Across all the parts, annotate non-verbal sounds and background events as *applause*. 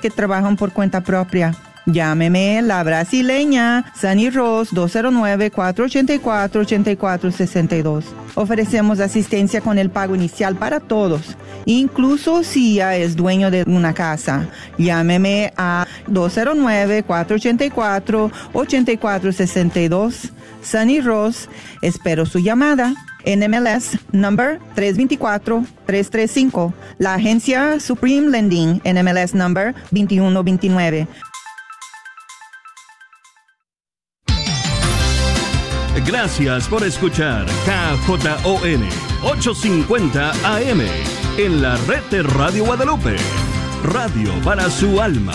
que trabajan por cuenta propia. Llámeme la brasileña Sunny Rose 209-484-8462. Ofrecemos asistencia con el pago inicial para todos, incluso si ya es dueño de una casa. Llámeme a 209-484-8462. Sunny Rose, espero su llamada. NMLS number 324-335. La agencia Supreme Lending, NMLS number 2129. Gracias por escuchar KJON 850 AM en la red de Radio Guadalupe. Radio para su alma.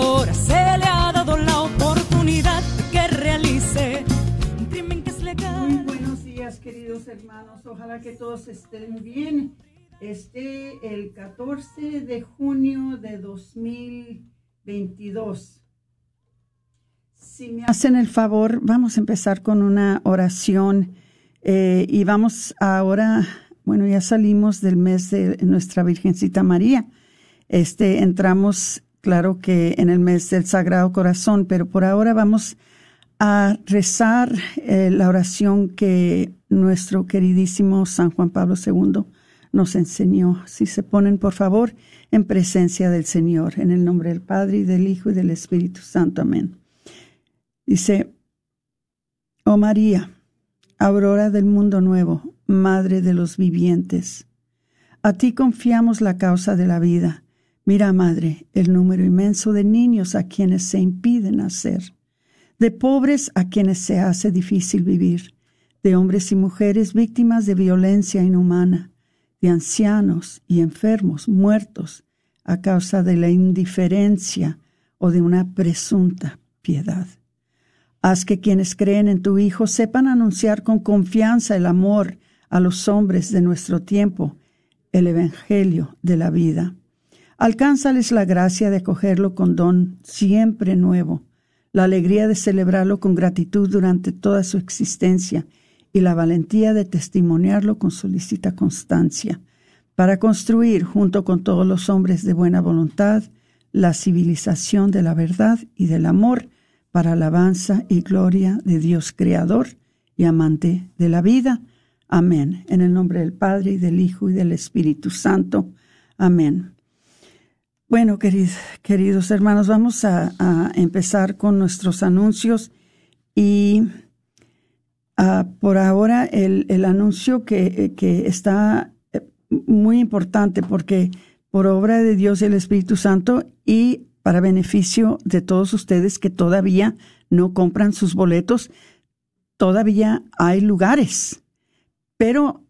Que todos estén bien este el 14 de junio de 2022. Si me hacen el favor, vamos a empezar con una oración eh, y vamos ahora, bueno, ya salimos del mes de nuestra Virgencita María. Este, entramos, claro que en el mes del Sagrado Corazón, pero por ahora vamos a rezar eh, la oración que nuestro queridísimo San Juan Pablo II nos enseñó. Si se ponen, por favor, en presencia del Señor, en el nombre del Padre y del Hijo y del Espíritu Santo. Amén. Dice, oh María, aurora del mundo nuevo, Madre de los vivientes, a ti confiamos la causa de la vida. Mira, Madre, el número inmenso de niños a quienes se impide nacer, de pobres a quienes se hace difícil vivir, de hombres y mujeres víctimas de violencia inhumana, de ancianos y enfermos muertos a causa de la indiferencia o de una presunta piedad. Haz que quienes creen en tu Hijo sepan anunciar con confianza el amor a los hombres de nuestro tiempo, el Evangelio de la vida. Alcánzales la gracia de acogerlo con don siempre nuevo, la alegría de celebrarlo con gratitud durante toda su existencia y la valentía de testimoniarlo con solícita constancia, para construir, junto con todos los hombres de buena voluntad, la civilización de la verdad y del amor para alabanza y gloria de Dios Creador y amante de la vida. Amén. En el nombre del Padre y del Hijo y del Espíritu Santo. Amén. Bueno, queridos, queridos hermanos, vamos a, empezar con nuestros anuncios y Ah, por ahora el, el anuncio que, eh, que, está eh, muy importante porque por obra de Dios y el Espíritu Santo y para beneficio de todos ustedes que todavía no compran sus boletos, todavía hay lugares. Pero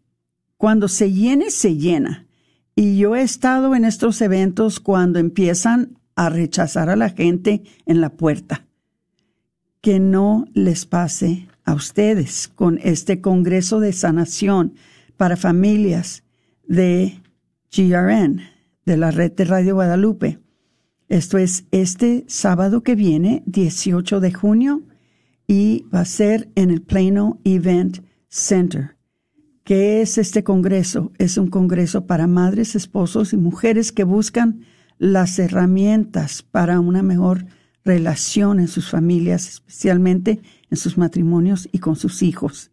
cuando se llene, se llena. Y yo he estado en estos eventos cuando empiezan a rechazar a la gente en la puerta. Que no les pase a ustedes con este Congreso de Sanación para Familias de GRN, de la red de Radio Guadalupe. Esto es este sábado que viene, 18 de junio, y va a ser en el Plano Event Center. ¿Qué es este congreso? Es un congreso para madres, esposos y mujeres que buscan las herramientas para una mejor relación en sus familias, especialmente en sus matrimonios y con sus hijos.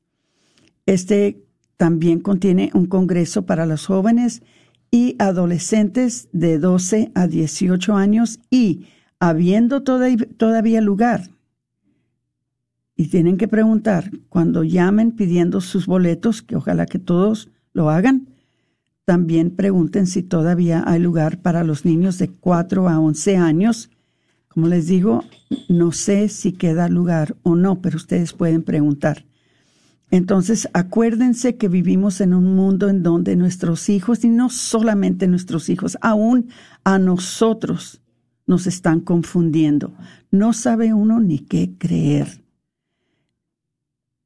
Este También contiene un congreso para los jóvenes y adolescentes de 12 a 18 años y, habiendo todavía lugar, y tienen que preguntar cuando llamen pidiendo sus boletos, que ojalá que todos lo hagan, también pregunten si todavía hay lugar para los niños de 4 a 11 años. Como les digo, no sé si queda lugar o no, pero ustedes pueden preguntar. Entonces, acuérdense que vivimos en un mundo en donde nuestros hijos, y no solamente nuestros hijos, aún a nosotros nos están confundiendo. No sabe uno ni qué creer.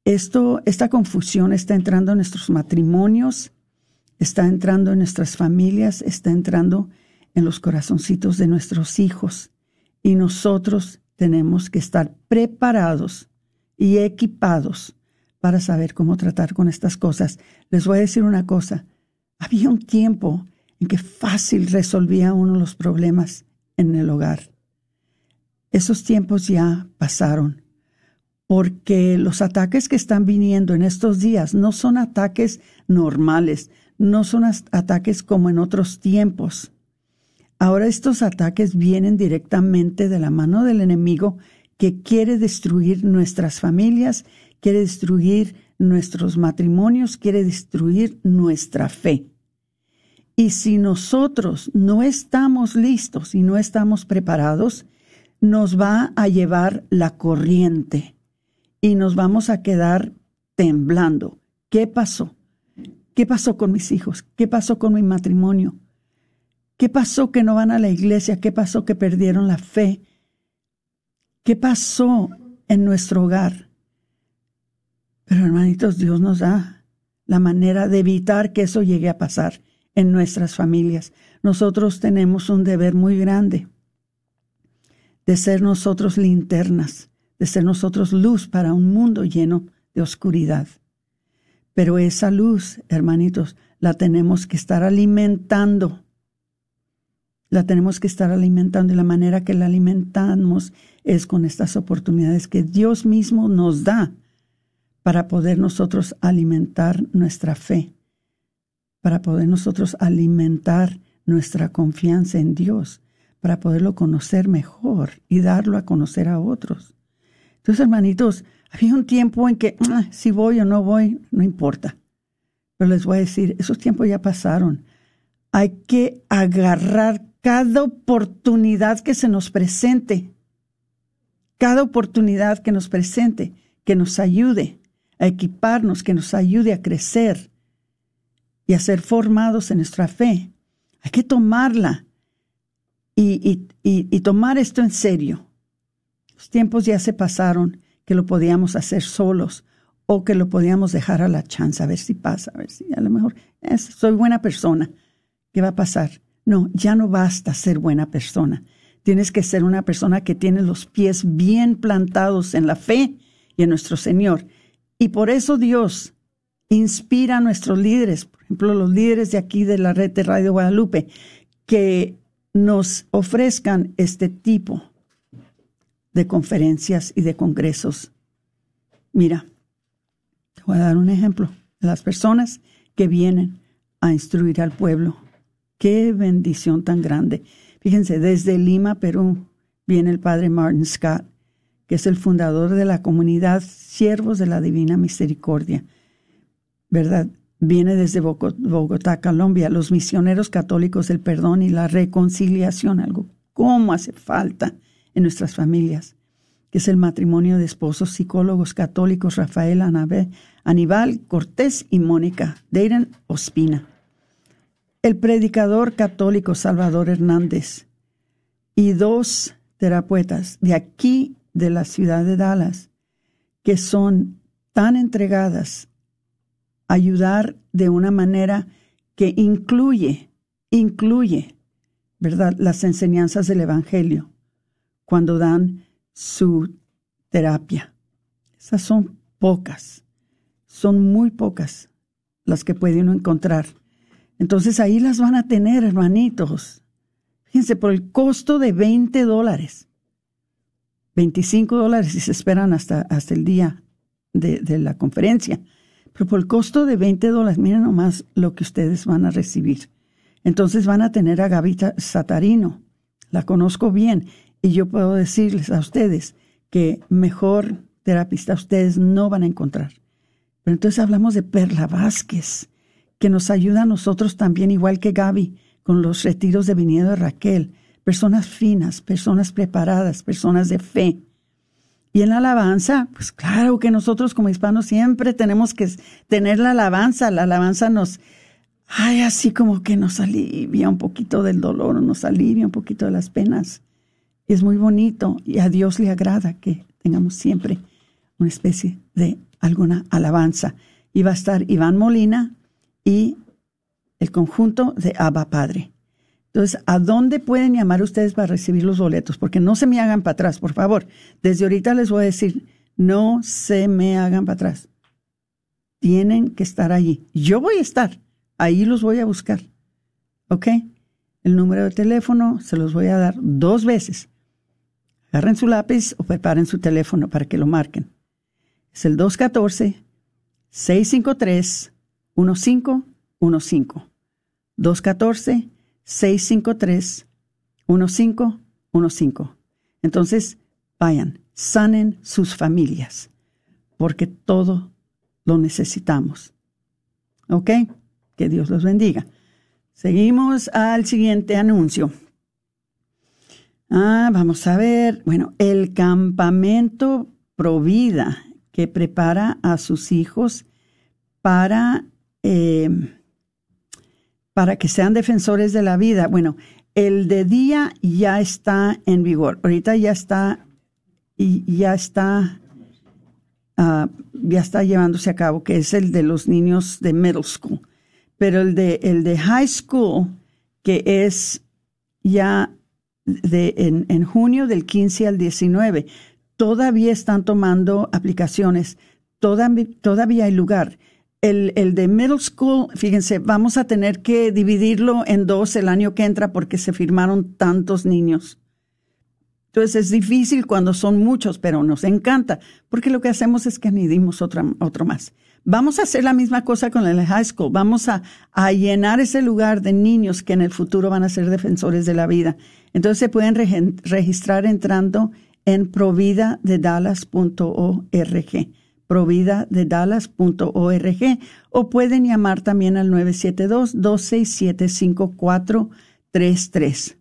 Esto, esta confusión está entrando en nuestros matrimonios, está entrando en nuestras familias, está entrando en los corazoncitos de nuestros hijos. Y nosotros tenemos que estar preparados y equipados para saber cómo tratar con estas cosas. Les voy a decir una cosa. Había un tiempo en que fácil resolvía uno los problemas en el hogar. Esos tiempos ya pasaron porque los ataques que están viniendo en estos días no son ataques normales, no son ataques como en otros tiempos. Ahora estos ataques vienen directamente de la mano del enemigo que quiere destruir nuestras familias, quiere destruir nuestros matrimonios, quiere destruir nuestra fe. Y si nosotros no estamos listos y no estamos preparados, nos va a llevar la corriente y nos vamos a quedar temblando. ¿Qué pasó? ¿Qué pasó con mis hijos? ¿Qué pasó con mi matrimonio? ¿Qué pasó que no van a la iglesia? ¿Qué pasó que perdieron la fe? ¿Qué pasó en nuestro hogar? Pero hermanitos, Dios nos da la manera de evitar que eso llegue a pasar en nuestras familias. Nosotros tenemos un deber muy grande de ser nosotros linternas de ser nosotros luz para un mundo lleno de oscuridad. Pero esa luz, hermanitos, la tenemos que estar alimentando. La tenemos que estar alimentando y la manera que la alimentamos es con estas oportunidades que Dios mismo nos da para poder nosotros alimentar nuestra fe, para poder nosotros alimentar nuestra confianza en Dios, para poderlo conocer mejor y darlo a conocer a otros. Entonces, hermanitos, había un tiempo en que ah, si voy o no voy, no importa. Pero les voy a decir, esos tiempos ya pasaron. Hay que agarrar cada oportunidad que se nos presente, cada oportunidad que nos presente, que nos ayude a equiparnos, que nos ayude a crecer y a ser formados en nuestra fe. Hay que tomarla y, y tomar esto en serio. Los tiempos ya se pasaron que lo podíamos hacer solos o que lo podíamos dejar a la chance, a ver si pasa, a ver si a lo mejor soy buena persona. ¿Qué va a pasar? No, ya no basta ser buena persona. Tienes que ser una persona que tiene los pies bien plantados en la fe y en nuestro Señor. Y por eso Dios inspira a nuestros líderes, por ejemplo, los líderes de aquí de la red de Radio Guadalupe, que nos ofrezcan este tipo de conferencias y de congresos. Mira, te voy a dar un ejemplo las personas que vienen a instruir al pueblo. Qué bendición tan grande. Fíjense, desde Lima, Perú, viene el padre Martin Scott, que es el fundador de la comunidad Siervos de la Divina Misericordia. ¿Verdad? Viene desde Bogotá, Colombia, los misioneros católicos del perdón y la reconciliación, algo cómo hace falta en nuestras familias, que es el matrimonio de esposos psicólogos católicos Rafael Aníbal Cortés y Mónica Deiren Ospina. El predicador católico Salvador Hernández y dos terapeutas de aquí, de la ciudad de Dallas, que son tan entregadas a ayudar de una manera que incluye, incluye, ¿verdad?, las enseñanzas del Evangelio cuando dan su terapia. Esas son pocas, son muy pocas las que puede uno encontrar. Entonces ahí las van a tener, hermanitos. Fíjense, por el costo de 20 dólares. 25 dólares si se esperan hasta, hasta el día de, la conferencia. pero por el costo de 20 dólares, miren nomás lo que ustedes van a recibir. Entonces van a tener a Gaby Satarino, la conozco bien, y yo puedo decirles a ustedes que mejor terapista ustedes no van a encontrar. Pero entonces hablamos de Perla Vázquez, que nos ayuda a nosotros también, igual que Gaby, con los retiros de Viniedo de Raquel. Personas finas, personas preparadas, personas de fe. Y en la alabanza, pues claro que nosotros como hispanos siempre tenemos que tener la alabanza. La alabanza nos, ay, así como que nos alivia un poquito del dolor, nos alivia un poquito de las penas. Es muy bonito y a Dios le agrada que tengamos siempre una especie de alguna alabanza. Y va a estar Iván Molina y el conjunto de Abba Padre. Entonces, ¿a dónde pueden llamar ustedes para recibir los boletos? Porque no se me hagan para atrás, por favor. Desde ahorita les voy a decir, no se me hagan para atrás. Tienen que estar allí. Yo voy a estar. Ahí los voy a buscar. ¿Ok? El número de teléfono se los voy a dar dos veces. Agarren su lápiz o preparen su teléfono para que lo marquen. Es el 214-653-1515. 214-653-1515. Entonces, vayan, sanen sus familias, porque todo lo necesitamos. ¿Ok? Que Dios los bendiga. Seguimos al siguiente anuncio. Ah, vamos a ver. Bueno, el campamento Provida que prepara a sus hijos para, eh, para que sean defensores de la vida. Bueno, el de día ya está en vigor. Ahorita ya está ya está ah, ya está llevándose a cabo, que es el de los niños de middle school. Pero el de el de high school, que es ya de, en, en junio del 15 al 19. Todavía están tomando aplicaciones, todavía, todavía hay lugar. El, el, de middle school, fíjense, vamos a tener que dividirlo en dos el año que entra porque se firmaron tantos niños. Entonces es difícil cuando son muchos, pero nos encanta, porque lo que hacemos es que añadimos otra, otro más. Vamos a hacer la misma cosa con el high school. Vamos a, llenar ese lugar de niños que en el futuro van a ser defensores de la vida. Entonces se pueden registrar entrando en providadedallas.org, providadedallas.org, o pueden llamar también al 972-267-5433.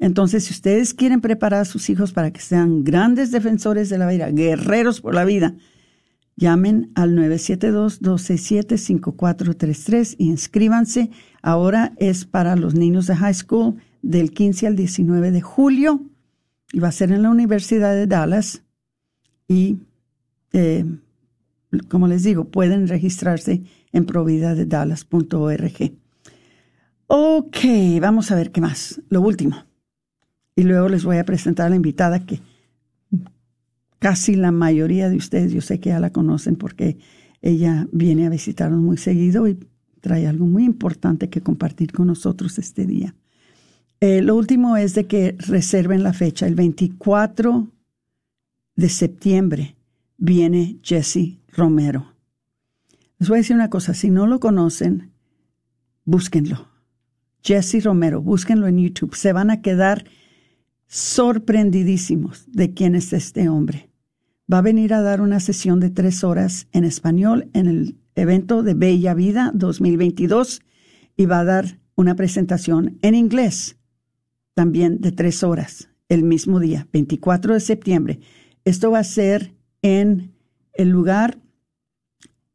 Entonces, si ustedes quieren preparar a sus hijos para que sean grandes defensores de la vida, guerreros por la vida, llamen al 972-267-5433 y inscríbanse. Ahora es para los niños de high school del 15 al 19 de julio y va a ser en la Universidad de Dallas. Y, eh, como les digo, pueden registrarse en providadedallas.org. Ok, vamos a ver qué más. Lo último y luego les voy a presentar a la invitada que casi la mayoría de ustedes, yo sé que ya la conocen porque ella viene a visitarnos muy seguido y trae algo muy importante que compartir con nosotros este día. Eh, lo último es de que reserven la fecha. El 24 de septiembre viene Jesse Romero. Les voy a decir una cosa, si no lo conocen, búsquenlo. Jesse Romero, búsquenlo en YouTube. Se van a quedar sorprendidísimos de quién es este hombre. Va a venir a dar una sesión de tres horas en español en el evento de Bella Vida 2022 y va a dar una presentación en inglés también de tres horas el mismo día, 24 de septiembre. Esto va a ser en el lugar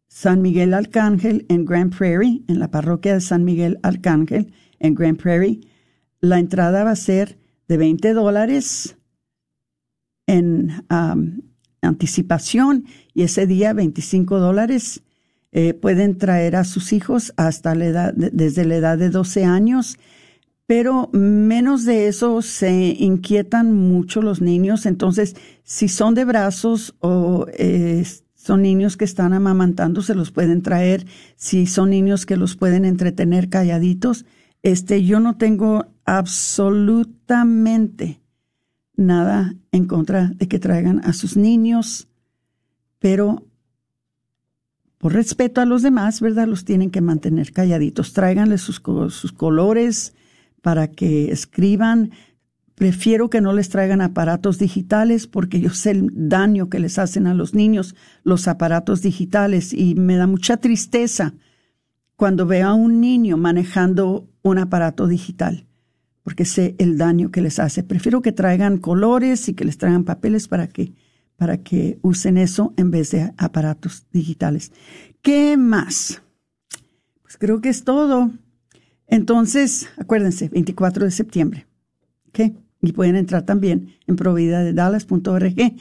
San Miguel Arcángel en Grand Prairie, en la parroquia de San Miguel Arcángel en Grand Prairie. La entrada va a ser de 20 dólares en anticipación y ese día 25 dólares. Eh, pueden traer a sus hijos hasta la edad, desde la edad de 12 años, pero menos de eso se inquietan mucho los niños. Entonces, si son de brazos o eh, son niños que están amamantando, se los pueden traer. Si son niños que los pueden entretener calladitos, este, yo no tengo absolutamente nada en contra de que traigan a sus niños, pero por respeto a los demás, ¿verdad? Los tienen que mantener calladitos. Tráiganle sus, sus colores para que escriban. Prefiero que no les traigan aparatos digitales porque yo sé el daño que les hacen a los niños los aparatos digitales y me da mucha tristeza cuando veo a un niño manejando un aparato digital porque sé el daño que les hace. Prefiero que traigan colores y que les traigan papeles para que, para que usen eso en vez de aparatos digitales. ¿Qué más? Pues creo que es todo. Entonces, acuérdense, 24 de septiembre. ¿Ok? Y pueden entrar también en providadedallas.org.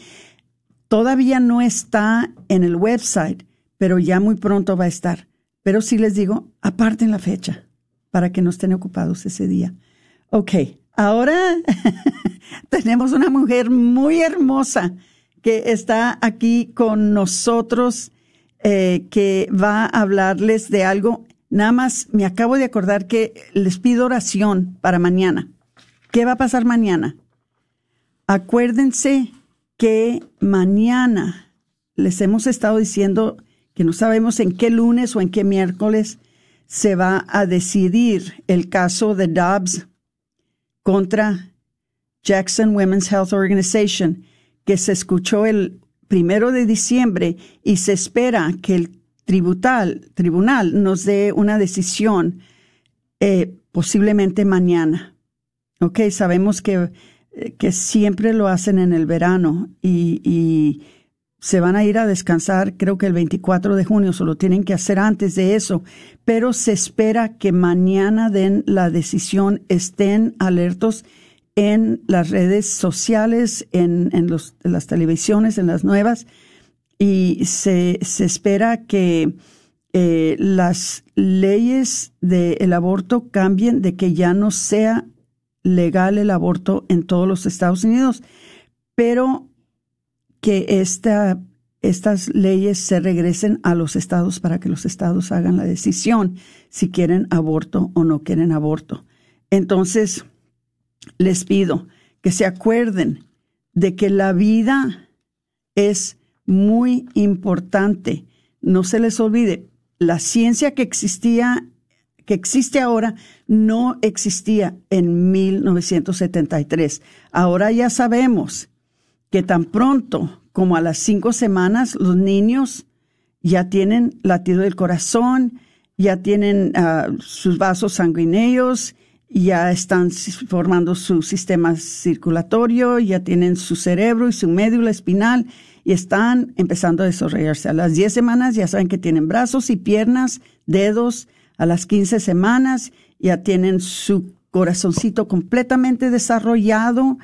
Todavía no está en el website, pero ya muy pronto va a estar. Pero sí les digo, aparten la fecha para que no estén ocupados ese día. Ok, ahora *laughs* tenemos una mujer muy hermosa que está aquí con nosotros, eh, que va a hablarles de algo. Nada más me acabo de acordar que les pido oración para mañana. ¿Qué va a pasar mañana? Acuérdense que mañana les hemos estado diciendo que no sabemos en qué lunes o en qué miércoles se va a decidir el caso de Dobbs contra Jackson Women's Health Organization, que se escuchó el primero de diciembre y se espera que el tribunal, tribunal nos dé una decisión eh, posiblemente mañana. Ok, sabemos que, eh, que, siempre lo hacen en el verano y, se van a ir a descansar creo que el 24 de junio, solo tienen que hacer antes de eso, pero se espera que mañana den la decisión, estén alertos en las redes sociales, en, en, los, las televisiones, en las nuevas, y se, se espera que eh, las leyes del aborto cambien, de que ya no sea legal el aborto en todos los Estados Unidos, pero que esta, estas leyes se regresen a los estados para que los estados hagan la decisión si quieren aborto o no quieren aborto. Entonces, les pido que se acuerden de que la vida es muy importante. No se les olvide, la ciencia que existía, que existe ahora, no existía en 1973. Ahora ya sabemos que tan pronto como a las cinco semanas los niños ya tienen latido del corazón, ya tienen ah, sus vasos sanguíneos, ya están formando su sistema circulatorio, ya tienen su cerebro y su médula espinal y están empezando a desarrollarse. A las 10 semanas ya saben que tienen brazos y piernas, dedos. A las 15 semanas ya tienen su corazoncito completamente desarrollado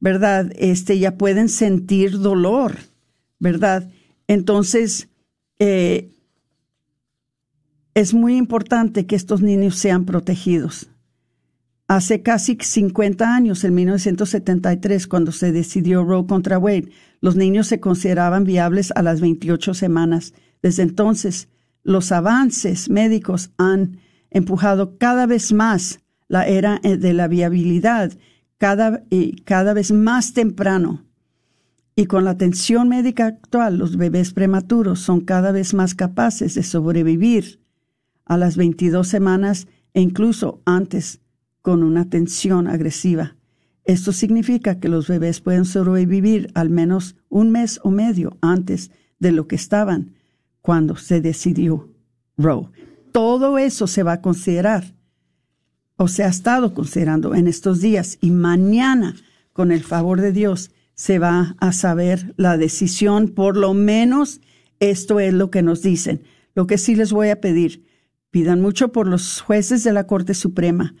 ¿verdad? Este, ya pueden sentir dolor, ¿verdad? Entonces, eh, es muy importante que estos niños sean protegidos. Hace casi 50 años, en 1973, cuando se decidió Roe contra Wade, los niños se consideraban viables a las 28 semanas. Desde entonces, los avances médicos han empujado cada vez más la era eh, de la viabilidad cada, y cada vez más temprano. Y con la atención médica actual, los bebés prematuros son cada vez más capaces de sobrevivir a las 22 semanas e incluso antes con una atención agresiva. Esto significa que los bebés pueden sobrevivir al menos un mes o medio antes de lo que estaban cuando se decidió Roe. Todo eso se va a considerar o se ha estado considerando en estos días. Y mañana, con el favor de Dios, se va a saber la decisión, por lo menos esto es lo que nos dicen. Lo que sí les voy a pedir, pidan mucho por los jueces de la Corte Suprema,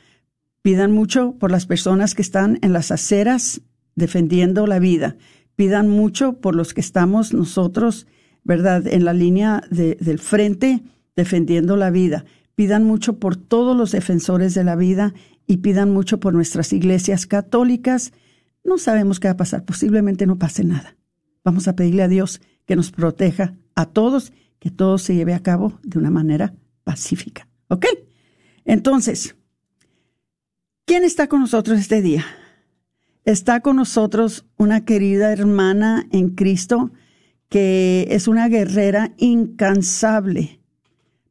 pidan mucho por las personas que están en las aceras defendiendo la vida, pidan mucho por los que estamos nosotros, ¿verdad?, en la línea del frente defendiendo la vida pidan mucho por todos los defensores de la vida y pidan mucho por nuestras iglesias católicas. No sabemos qué va a pasar, posiblemente no pase nada. Vamos a pedirle a Dios que nos proteja a todos, que todo se lleve a cabo de una manera pacífica. ¿Ok? Entonces, ¿quién está con nosotros este día? Está con nosotros una querida hermana en Cristo que es una guerrera incansable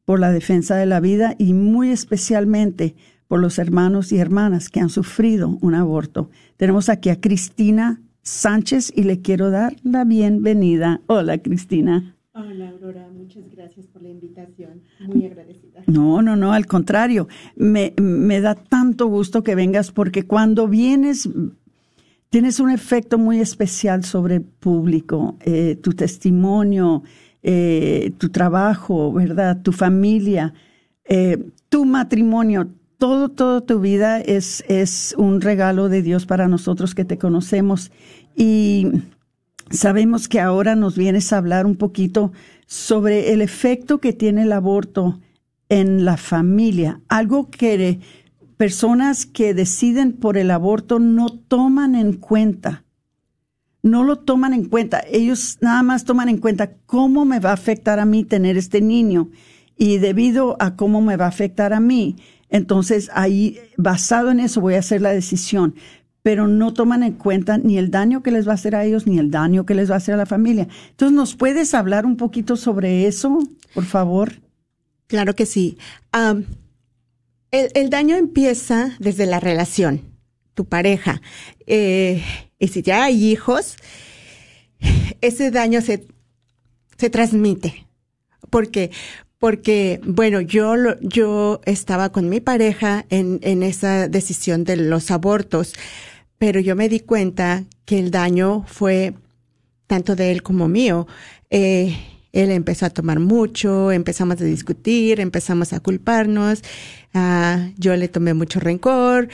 por la defensa de la vida y muy especialmente por los hermanos y hermanas que han sufrido un aborto. Tenemos aquí a Cristina Sánchez y le quiero dar la bienvenida. Hola, Cristina. Hola, Aurora. Muchas gracias por la invitación. Muy agradecida. No, no, no, al contrario. Me, me da tanto gusto que vengas porque cuando vienes tienes un efecto muy especial sobre el público, eh, tu testimonio, eh, tu trabajo, ¿verdad? Tu familia, eh, tu matrimonio, todo, toda tu vida es, es un regalo de Dios para nosotros que te conocemos. Y sabemos que ahora nos vienes a hablar un poquito sobre el efecto que tiene el aborto en la familia, algo que personas que deciden por el aborto no toman en cuenta. No lo toman en cuenta. Ellos nada más toman en cuenta cómo me va a afectar a mí tener este niño. Y debido a cómo me va a afectar a mí, entonces ahí, basado en eso, voy a hacer la decisión. Pero no toman en cuenta ni el daño que les va a hacer a ellos, ni el daño que les va a hacer a la familia. Entonces, ¿nos puedes hablar un poquito sobre eso, por favor? Claro que sí. el, daño empieza desde la relación, tu pareja. Eh, y si ya hay hijos, ese daño se, se transmite. Porque, porque, bueno, yo, yo estaba con mi pareja en, en esa decisión de los abortos, pero yo me di cuenta que el daño fue tanto de él como mío. Eh, él empezó a tomar mucho, empezamos a discutir, empezamos a culparnos, uh, yo le tomé mucho rencor,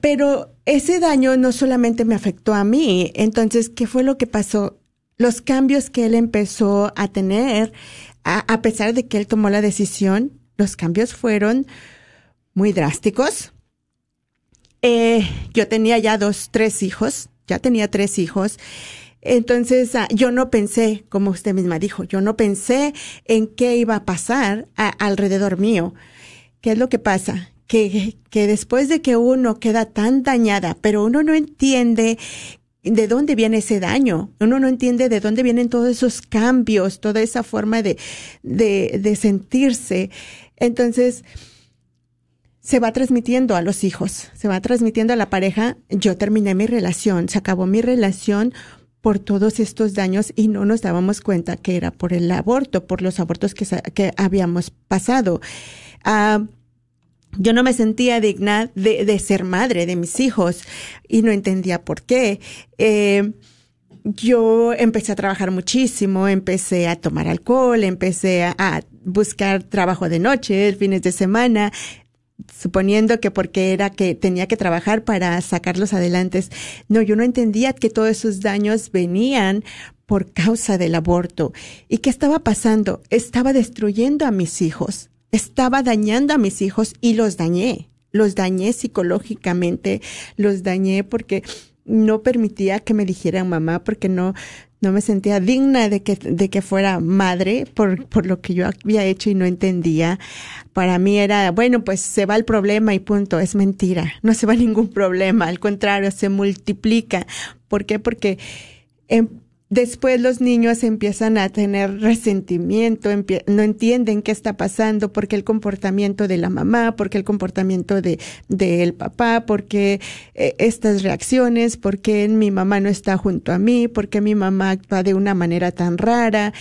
pero ese daño no solamente me afectó a mí, entonces, ¿qué fue lo que pasó? Los cambios que él empezó a tener, a, pesar de que él tomó la decisión, los cambios fueron muy drásticos. Eh, yo tenía ya dos, tres hijos, ya tenía tres hijos. Entonces, ah, yo no pensé, como usted misma dijo, yo no pensé en qué iba a pasar alrededor mío. ¿Qué es lo que pasa? Que, que después de que uno queda tan dañada, pero uno no entiende de dónde viene ese daño. Uno no entiende de dónde vienen todos esos cambios, toda esa forma de, de, de sentirse. Entonces, se va transmitiendo a los hijos, se va transmitiendo a la pareja. Yo terminé mi relación, se acabó mi relación por todos estos daños y no nos dábamos cuenta que era por el aborto, por los abortos que, que habíamos pasado. Ah, yo no me sentía digna de, de, ser madre de mis hijos y no entendía por qué. Eh, yo empecé a trabajar muchísimo, empecé a tomar alcohol, empecé a, a buscar trabajo de noche, fines de semana, suponiendo que porque era que tenía que trabajar para sacarlos adelante. No, yo no entendía que todos esos daños venían por causa del aborto. ¿Y qué estaba pasando? Estaba destruyendo a mis hijos, estaba dañando a mis hijos y los dañé. Los dañé psicológicamente, los dañé porque no permitía que me dijeran mamá porque no, no me sentía digna de que, de que fuera madre por, por lo que yo había hecho y no entendía. Para mí era, bueno, pues se va el problema y punto. Es mentira. No se va ningún problema. Al contrario, se multiplica. ¿Por qué? Porque en, Después los niños empiezan a tener resentimiento, no entienden qué está pasando, porque el comportamiento de la mamá, porque el comportamiento de del papá, porque eh, estas reacciones, porque mi mamá no está junto a mí, porque mi mamá actúa de una manera tan rara.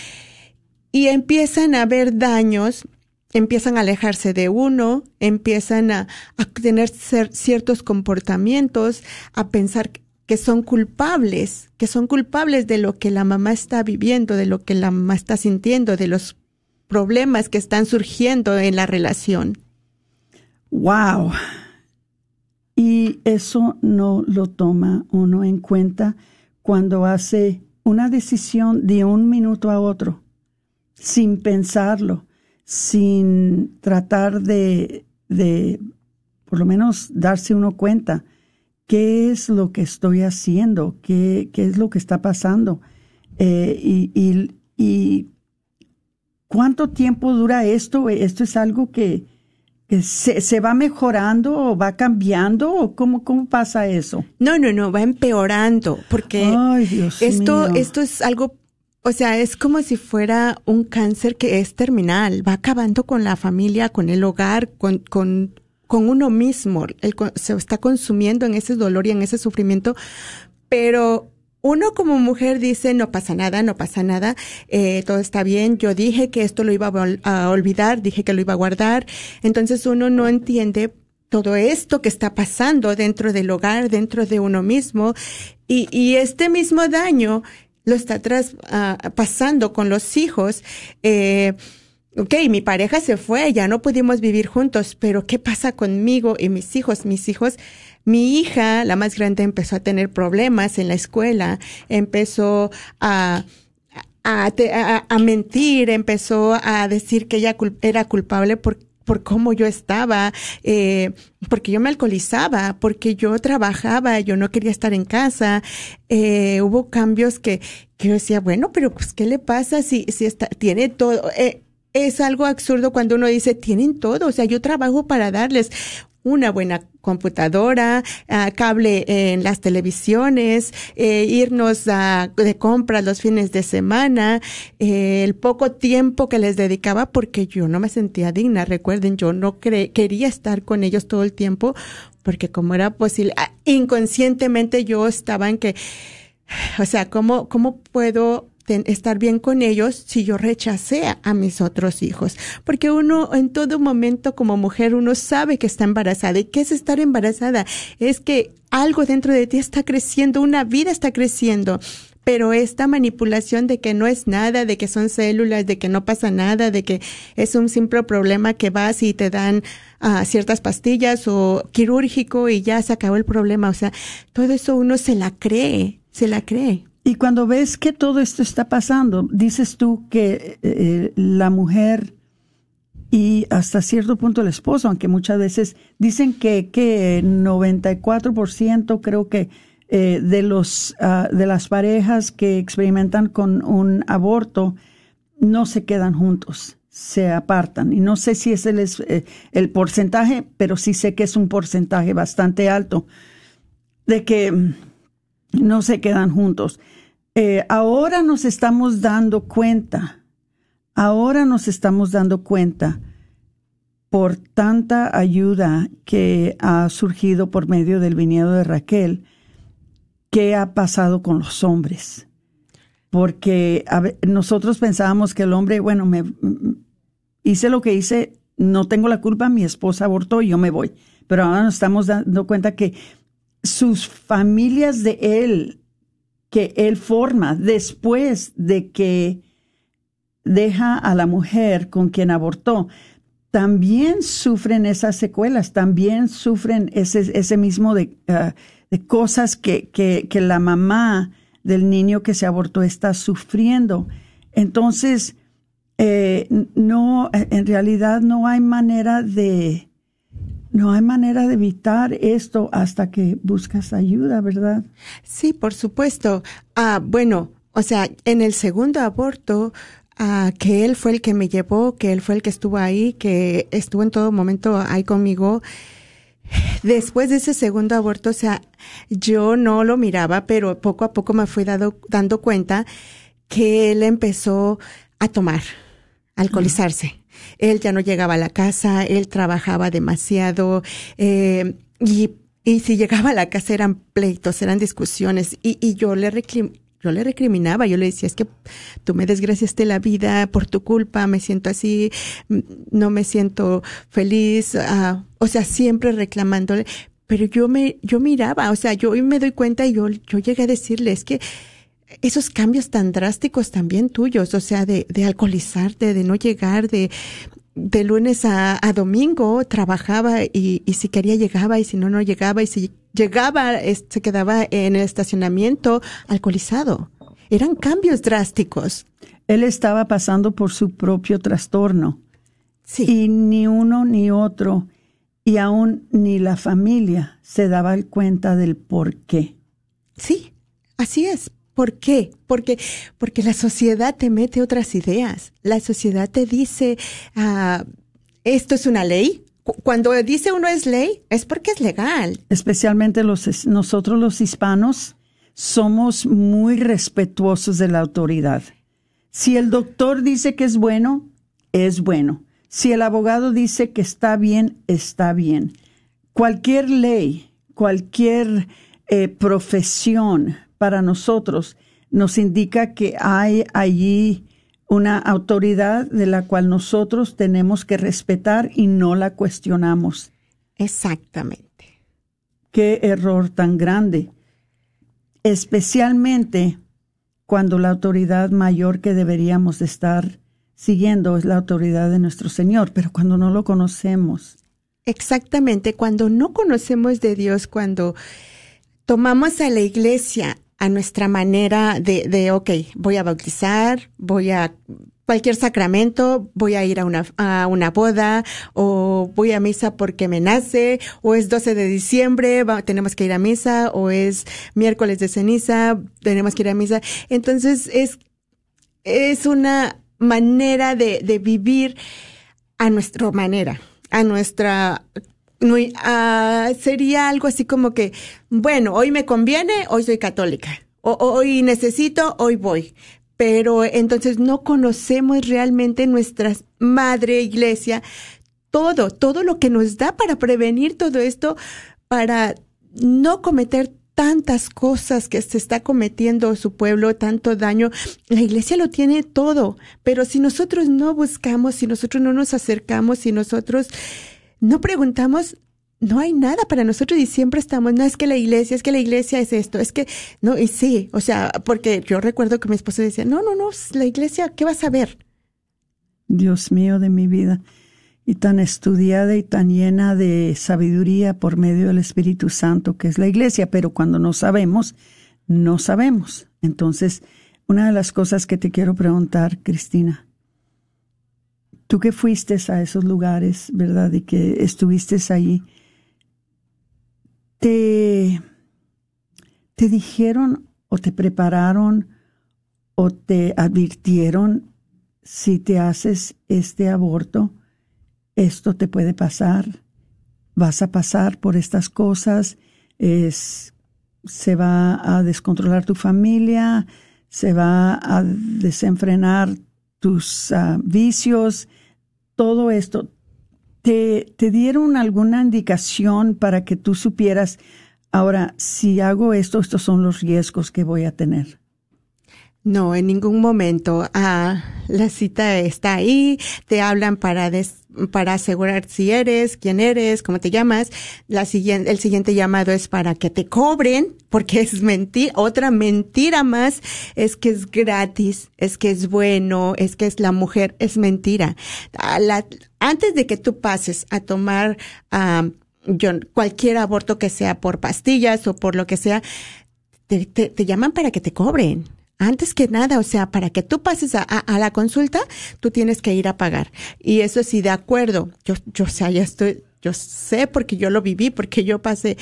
Y empiezan a haber daños empiezan a alejarse de uno, empiezan a, a tener ciertos comportamientos, a pensar que son culpables, que son culpables de lo que la mamá está viviendo, de lo que la mamá está sintiendo, de los problemas que están surgiendo en la relación. Wow. Y eso no lo toma uno en cuenta cuando hace una decisión de un minuto a otro, sin pensarlo, sin tratar de, de por lo menos darse uno cuenta qué es lo que estoy haciendo, qué, qué es lo que está pasando eh, y, y, y, cuánto tiempo dura esto. Esto es algo que que se, se va mejorando o va cambiando o cómo, cómo pasa eso? No, no, no, va empeorando porque Ay, Dios esto, mío. esto es algo, o sea, es como si fuera un cáncer que es terminal, va acabando con la familia, con el hogar, con, con, con uno mismo, El se está consumiendo en ese dolor y en ese sufrimiento, pero uno como mujer dice, no pasa nada, no pasa nada, eh, todo está bien, yo dije que esto lo iba a, olvidar, dije que lo iba a guardar, entonces uno no entiende todo esto que está pasando dentro del hogar, dentro de uno mismo, y, y este mismo daño lo está tras, ah, pasando con los hijos. Eh, ok, mi pareja se fue, ya no pudimos vivir juntos, pero ¿qué pasa conmigo y mis hijos? Mis hijos, mi hija, la más grande, empezó a tener problemas en la escuela, empezó a, a, a- mentir, empezó a decir que ella era culpable por, por cómo yo estaba, eh, porque yo me alcoholizaba, porque yo trabajaba, yo no quería estar en casa. Eh, hubo cambios que, que yo decía, bueno, pero pues, ¿qué le pasa si, si está, tiene todo? Eh, es algo absurdo cuando uno dice, tienen todo, o sea, yo trabajo para darles una buena computadora, ah, cable en las televisiones, eh, irnos a, de compras los fines de semana, eh, el poco tiempo que les dedicaba porque yo no me sentía digna. Recuerden, yo no cre- quería estar con ellos todo el tiempo porque como era posible, ah, inconscientemente yo estaba en que, o sea, ¿cómo, cómo puedo estar bien con ellos si yo rechacé a, mis otros hijos? Porque uno en todo momento como mujer, uno sabe que está embarazada. ¿Y qué es estar embarazada? Es que algo dentro de ti está creciendo, una vida está creciendo. Pero esta manipulación de que no es nada, de que son células, de que no pasa nada, de que es un simple problema que vas y te dan ah, ciertas pastillas o quirúrgico y ya se acabó el problema. O sea, todo eso uno se la cree, se la cree. Y cuando ves que todo esto está pasando, dices tú que eh, la mujer y hasta cierto punto el esposo, aunque muchas veces dicen que, que 94% creo que eh, de, los, ah, de las parejas que experimentan con un aborto no se quedan juntos, se apartan. Y no sé si es eh, el porcentaje, pero sí sé que es un porcentaje bastante alto de que no se quedan juntos. Eh, ahora nos estamos dando cuenta, ahora nos estamos dando cuenta por tanta ayuda que ha surgido por medio del viñedo de Raquel, qué ha pasado con los hombres. Porque nosotros pensábamos que el hombre, bueno, me mm, hice lo que hice, no tengo la culpa, mi esposa abortó y yo me voy. Pero ahora nos estamos dando cuenta que sus familias de él, que él forma después de que deja a la mujer con quien abortó, también sufren esas secuelas, también sufren ese, ese mismo de, ah, cosas que, que, que la mamá del niño que se abortó está sufriendo. Entonces, eh, no, en realidad no hay manera de, no hay manera de evitar esto hasta que buscas ayuda, ¿verdad? Sí, por supuesto. Ah, bueno, o sea, en el segundo aborto, ah, que él fue el que me llevó, que él fue el que estuvo ahí, que estuvo en todo momento ahí conmigo. Después de ese segundo aborto, o sea, yo no lo miraba, pero poco a poco me fui dado- dando cuenta que él empezó a tomar, a alcoholizarse. Él ya no llegaba a la casa, él trabajaba demasiado eh, y, y si llegaba a la casa eran pleitos, eran discusiones y, y yo le yo le recriminaba, yo le decía, es que tú me desgraciaste la vida por tu culpa, me siento así, mm, no me siento feliz, ah, o sea, siempre reclamándole, pero yo me, yo miraba, o sea, yo me doy cuenta y yo, yo llegué a decirle, es que esos cambios tan drásticos también tuyos, o sea, de, de alcoholizarte, de no llegar, de, de lunes a, a domingo trabajaba y, y si quería llegaba y si no, no llegaba y si llegaba es- se quedaba en el estacionamiento alcoholizado. Eran cambios drásticos. Él estaba pasando por su propio trastorno Sí. y ni uno ni otro, y aún ni la familia se daba cuenta del por qué. Sí, así es. ¿Por qué? Porque, porque la sociedad te mete otras ideas. La sociedad te dice, ah, esto es una ley. cuando dice uno es ley, es porque es legal. Especialmente los, nosotros los hispanos somos muy respetuosos de la autoridad. Si el doctor dice que es bueno, es bueno. Si el abogado dice que está bien, está bien. Cualquier ley, cualquier eh, profesión para nosotros nos indica que hay allí una autoridad de la cual nosotros tenemos que respetar y no la cuestionamos. Exactamente. Qué error tan grande. Especialmente cuando la autoridad mayor que deberíamos de estar siguiendo es la autoridad de nuestro Señor, pero cuando no lo conocemos. Exactamente, cuando no conocemos de Dios, cuando tomamos a la iglesia a nuestra manera de, de, ok, voy a bautizar, voy a cualquier sacramento, voy a ir a una, a una boda, o voy a misa porque me nace, o es 12 de diciembre, tenemos que ir a misa, o es miércoles de ceniza, tenemos que ir a misa. Entonces es, es una manera de, de vivir a nuestra manera, a nuestra uh, sería algo así como que, bueno, hoy me conviene, hoy soy católica. O, hoy necesito, hoy voy. Pero entonces no conocemos realmente nuestra madre iglesia, todo, todo lo que nos da para prevenir todo esto, para no cometer tantas cosas que se está cometiendo su pueblo, tanto daño. La iglesia lo tiene todo, pero si nosotros no buscamos, si nosotros no nos acercamos, si nosotros no preguntamos, no hay nada para nosotros y siempre estamos, no es que la iglesia, es que la iglesia es esto, es que, no, y sí, o sea, porque yo recuerdo que mi esposo decía, no, no, no, la iglesia, ¿qué vas a ver? Dios mío de mi vida, y tan estudiada y tan llena de sabiduría por medio del Espíritu Santo que es la iglesia, pero cuando no sabemos, no sabemos. Entonces, una de las cosas que te quiero preguntar, Cristina, tú que fuiste a esos lugares, ¿verdad? Y que estuviste ahí, te, te dijeron o te prepararon o te advirtieron si te haces este aborto, esto te puede pasar, vas a pasar por estas cosas, es, se va a descontrolar tu familia, se va a desenfrenar tus ah, vicios, todo esto, ¿te, ¿te dieron alguna indicación para que tú supieras, ahora, si hago esto, estos son los riesgos que voy a tener? No, en ningún momento. Ah, la cita está ahí, te hablan para para asegurar si eres, quién eres, cómo te llamas. La siguiente, el siguiente llamado es para que te cobren, porque es mentira. Otra mentira más es que es gratis, es que es bueno, es que es la mujer, es mentira. Antes de que tú pases a tomar ah, cualquier aborto que sea por pastillas o por lo que sea, te llaman para que te cobren antes que nada, o sea, para que tú pases a, la consulta, tú tienes que ir a pagar. Y eso sí, de acuerdo. Yo, yo, ya estoy, yo sé porque yo lo viví, porque yo pasé.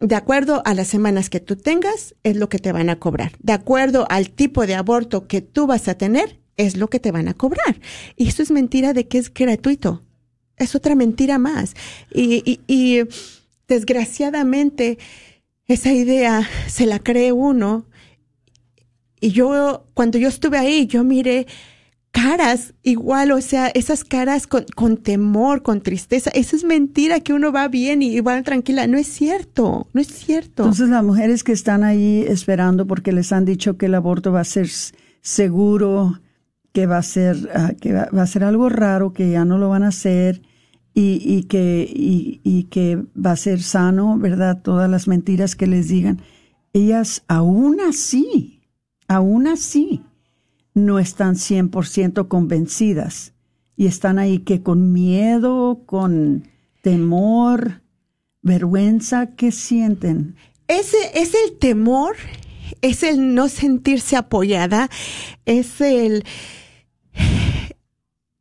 De acuerdo a las semanas que tú tengas, es lo que te van a cobrar. De acuerdo al tipo de aborto que tú vas a tener, es lo que te van a cobrar. Y eso es mentira de que es gratuito. Es otra mentira más. Y desgraciadamente, esa idea se la cree uno y yo, cuando yo estuve ahí, yo miré caras igual, o sea, esas caras con, con, temor, con tristeza. Esa es mentira que uno va bien y va tranquila. No es cierto, no es cierto. Entonces las mujeres que están ahí esperando porque les han dicho que el aborto va a ser seguro, que va a ser, ah, que va, a ser algo raro, que ya no lo van a hacer y, y que, y, y que va a ser sano, ¿verdad? Todas las mentiras que les digan. Ellas aún así aún así no están 100% convencidas y están ahí que con miedo, con temor, vergüenza, ¿qué sienten? Ese es el temor, es el no sentirse apoyada, es el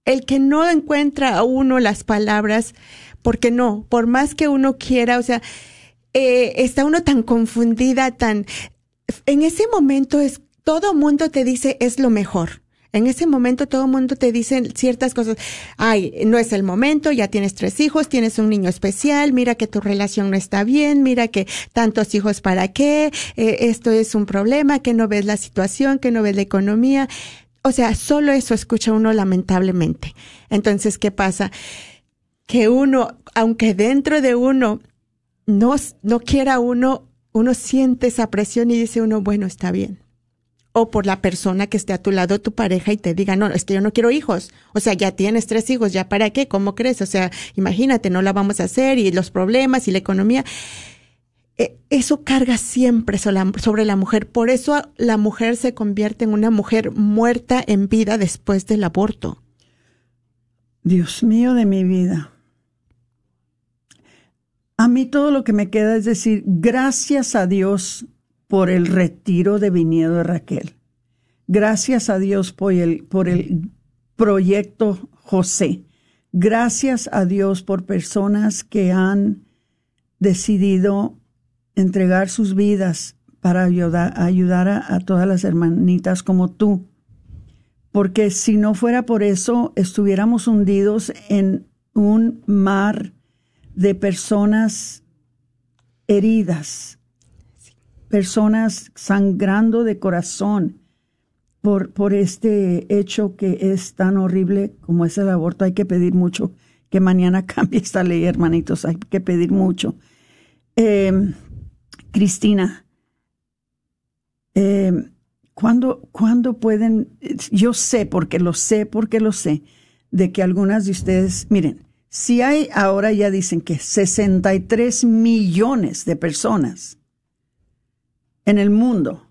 el que no encuentra a uno las palabras, porque no, por más que uno quiera, o sea, eh, está uno tan confundida, tan, en ese momento es todo mundo te dice es lo mejor. En ese momento todo el mundo te dice ciertas cosas. Ay, no es el momento, ya tienes tres hijos, tienes un niño especial, mira que tu relación no está bien, mira que tantos hijos para qué, eh, esto es un problema, que no ves la situación, que no ves la economía. O sea, solo eso escucha uno lamentablemente. Entonces, ¿qué pasa? Que uno, aunque dentro de uno no, no quiera uno, uno siente esa presión y dice uno, bueno, está bien. O por la persona que esté a tu lado, tu pareja, y te diga, no, es que yo no quiero hijos. O sea, ya tienes tres hijos, ¿ya para qué? ¿Cómo crees? O sea, imagínate, no la vamos a hacer y los problemas y la economía. Eh, eso carga siempre sobre la mujer. Por eso la mujer se convierte en una mujer muerta en vida después del aborto. Dios mío de mi vida. A mí todo lo que me queda es decir, gracias a Dios por el retiro de viñedo de Raquel. Gracias a Dios por el, por el proyecto José. Gracias a Dios por personas que han decidido entregar sus vidas para ayudar, a todas las hermanitas como tú. Porque si no fuera por eso, estuviéramos hundidos en un mar de personas heridas, personas sangrando de corazón por, por este hecho que es tan horrible como es el aborto. Hay que pedir mucho que mañana *laughs* cambie esta ley, hermanitos. Hay que pedir mucho. Eh, Cristina, eh, ¿cuándo, ¿cuándo pueden? Yo sé, porque lo sé, porque lo sé, de que algunas de ustedes, miren, si hay ahora ya dicen que 63 millones de personas en el mundo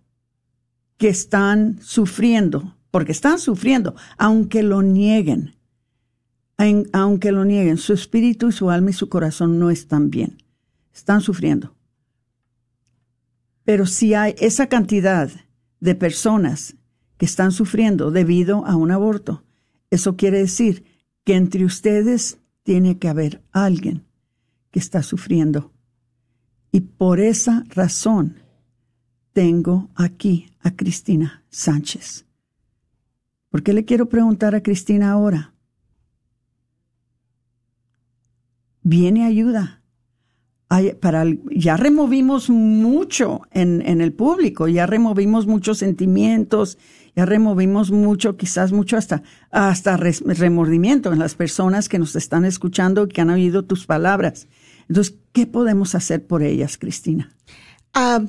que están sufriendo, porque están sufriendo, aunque lo nieguen, aunque lo nieguen, su espíritu y su alma y su corazón no están bien, están sufriendo. Pero si hay esa cantidad de personas que están sufriendo debido a un aborto, eso quiere decir que entre ustedes tiene que haber alguien que está sufriendo. Y por esa razón tengo aquí a Cristina Sánchez. ¿Por qué le quiero preguntar a Cristina ahora? Viene ayuda para, ya removimos mucho en, en, el público, ya removimos muchos sentimientos, ya removimos mucho, quizás mucho hasta, hasta remordimiento en las personas que nos están escuchando y que han oído tus palabras. Entonces, ¿qué podemos hacer por ellas, Cristina? Ah,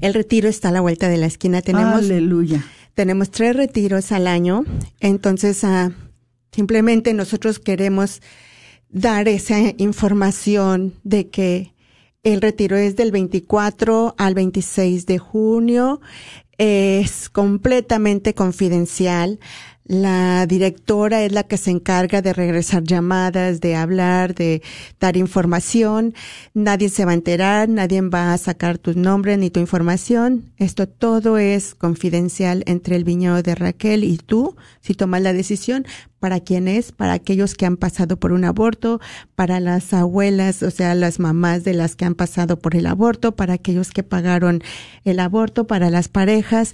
el retiro está a la vuelta de la esquina. Tenemos, Aleluya. Tenemos tres retiros al año. Entonces, uh, simplemente nosotros queremos dar esa información de que el retiro es del 24 al 26 de junio. Es completamente confidencial. La directora es la que se encarga de regresar llamadas, de hablar, de dar información. Nadie se va a enterar, nadie va a sacar tu nombre ni tu información. Esto todo es confidencial entre el viñedo de Raquel y tú, si tomas la decisión, para quién es, para aquellos que han pasado por un aborto, para las abuelas, o sea, las mamás de las que han pasado por el aborto, para aquellos que pagaron el aborto, para las parejas.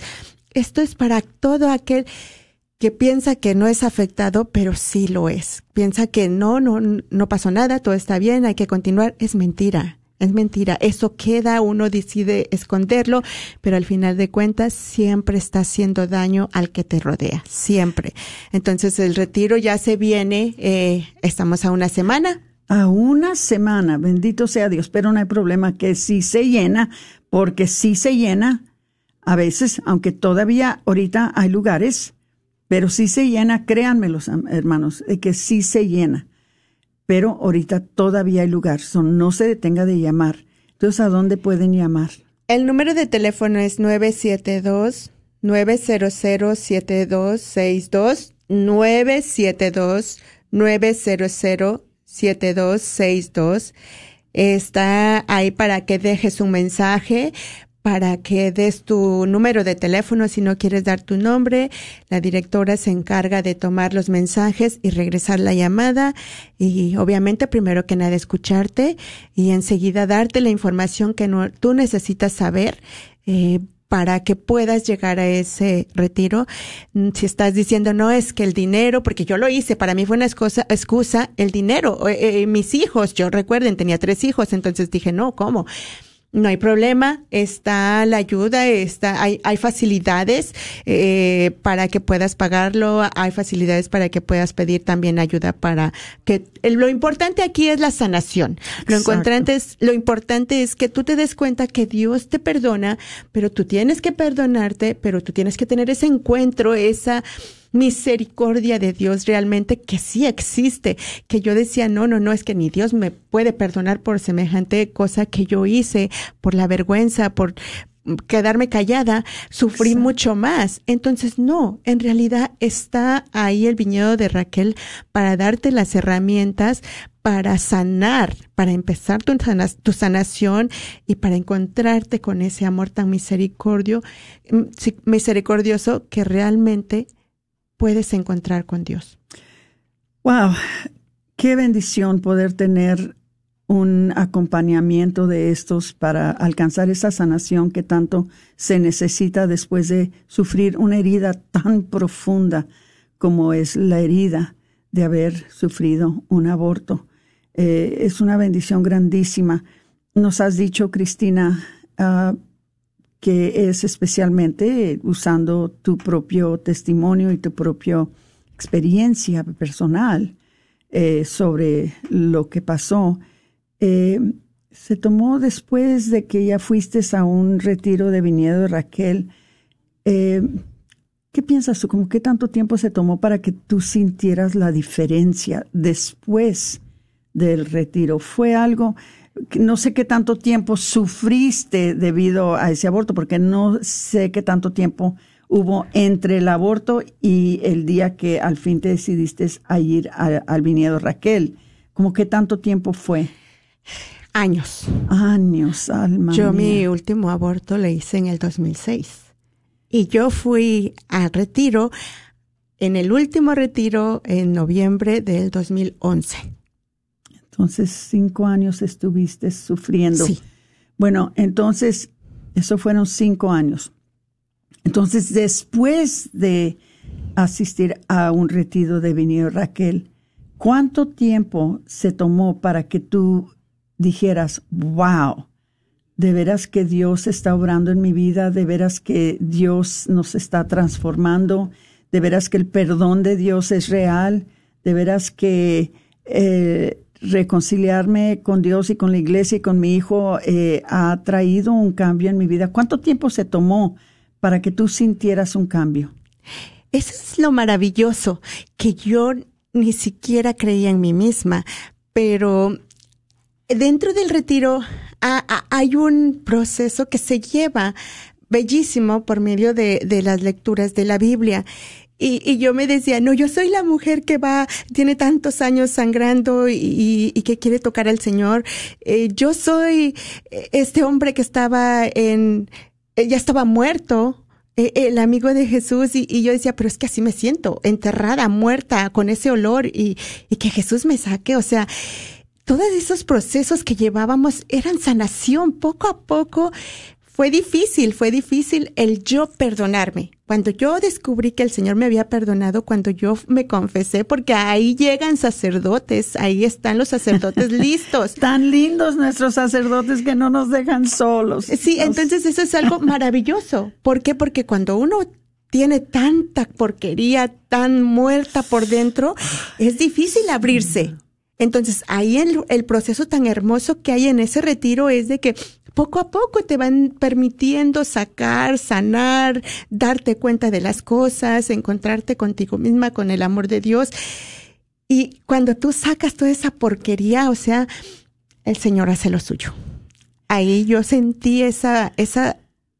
Esto es para todo aquel que piensa que no es afectado, pero sí lo es. Piensa que no, no, no pasó nada, todo está bien, hay que continuar. Es mentira, es mentira. Eso queda, uno decide esconderlo, pero al final de cuentas siempre está haciendo daño al que te rodea, siempre. Entonces el retiro ya se viene, eh, estamos a una semana. A una semana, bendito sea Dios, pero no hay problema que sí se llena, porque sí se llena a veces, aunque todavía ahorita hay lugares pero sí se llena, créanme los hermanos, que sí se llena. Pero ahorita todavía hay lugar, no se detenga de llamar. Entonces, ¿a dónde pueden llamar? El número de teléfono es 972 900 7262 972 900 7262 está ahí para que dejes un mensaje para que des tu número de teléfono si no quieres dar tu nombre. La directora se encarga de tomar los mensajes y regresar la llamada y obviamente primero que nada escucharte y enseguida darte la información que no, tú necesitas saber. Eh, para que puedas llegar a ese retiro. Mm, Si estás diciendo, no, es que el dinero, porque yo lo hice, para mí fue una excusa, excusa el dinero. Eh, eh, mis hijos, yo recuerden, tenía tres hijos, entonces dije, no, ¿cómo? No hay problema, está la ayuda, está, hay, hay facilidades eh, para que puedas pagarlo, hay facilidades para que puedas pedir también ayuda para que el- lo importante aquí es la sanación. Lo importante es, lo importante es que tú te des cuenta que Dios te perdona, pero tú tienes que perdonarte, pero tú tienes que tener ese encuentro, esa misericordia de Dios realmente que sí existe, que yo decía, no, no, no, es que ni Dios me puede perdonar por semejante cosa que yo hice, por la vergüenza, por quedarme callada, sufrí Exacto. mucho más. Entonces, no, en realidad está ahí el viñedo de Raquel para darte las herramientas para sanar, para empezar tu, tu sanación y para encontrarte con ese amor tan misericordio, mm, misericordioso que realmente puedes encontrar con Dios. Wow, qué bendición poder tener un acompañamiento de estos para alcanzar esa sanación que tanto se necesita después de sufrir una herida tan profunda como es la herida de haber sufrido un aborto. Eh, es una bendición grandísima. Nos has dicho, Cristina, ah, que es especialmente usando tu propio testimonio y tu propia experiencia personal eh, sobre lo que pasó. Eh, se tomó después de que ya fuiste a un retiro de viñedo Raquel. Eh, ¿Qué piensas tú? ¿Cómo qué tanto tiempo se tomó para que tú sintieras la diferencia después del retiro? ¿Fue algo, no sé qué tanto tiempo sufriste debido a ese aborto, porque no sé qué tanto tiempo hubo entre el aborto y el día que al fin te decidiste a ir a- al viñedo Raquel? ¿Cómo qué tanto tiempo fue? Años. Años, alma. Yo mi último aborto lo hice en el 2006. Y yo fui al retiro, en el último retiro, en noviembre del 2011. Entonces, cinco años estuviste sufriendo. Sí. Bueno, entonces, eso fueron cinco años. Entonces, después de asistir a un retiro de Vinilo Raquel, ¿cuánto tiempo se tomó para que tú dijeras, wow, de veras que Dios está obrando en mi vida, de veras que Dios nos está transformando, de veras que el perdón de Dios es real, de veras que eh, reconciliarme con Dios y con la iglesia y con mi hijo eh, ha traído un cambio en mi vida. ¿Cuánto tiempo se tomó para que tú sintieras un cambio? Eso es lo maravilloso, que yo ni siquiera creía en mí misma, pero dentro del retiro ha- ha- hay un proceso que se lleva bellísimo por medio de las lecturas de la Biblia. Y, y yo me decía, no, yo soy la mujer que va, tiene tantos años sangrando y, y- que quiere tocar al Señor. Eh, yo soy eh, este hombre que estaba en, eh, ya estaba muerto, el amigo de Jesús y, y yo decía, pero es que así me siento, enterrada, muerta, con ese olor y, y que Jesús me saque, o sea, todos esos procesos que llevábamos eran sanación poco a poco. Fue difícil, fue difícil el yo perdonarme. Cuando yo descubrí que el Señor me había perdonado, cuando yo me confesé, porque ahí llegan sacerdotes, ahí están los sacerdotes *laughs* listos. Tan lindos nuestros sacerdotes que no nos dejan solos. Sí, Nos- entonces eso es algo maravilloso. ¿Por qué? Porque cuando uno tiene tanta porquería tan muerta por dentro, es difícil abrirse. Entonces ahí el, el proceso tan hermoso que hay en ese retiro es de que poco a poco te van permitiendo sacar, sanar, darte cuenta de las cosas, encontrarte contigo misma, con el amor de Dios. Y cuando tú sacas toda esa porquería, o sea, el Señor hace lo suyo ahí yo sentí esa, esa,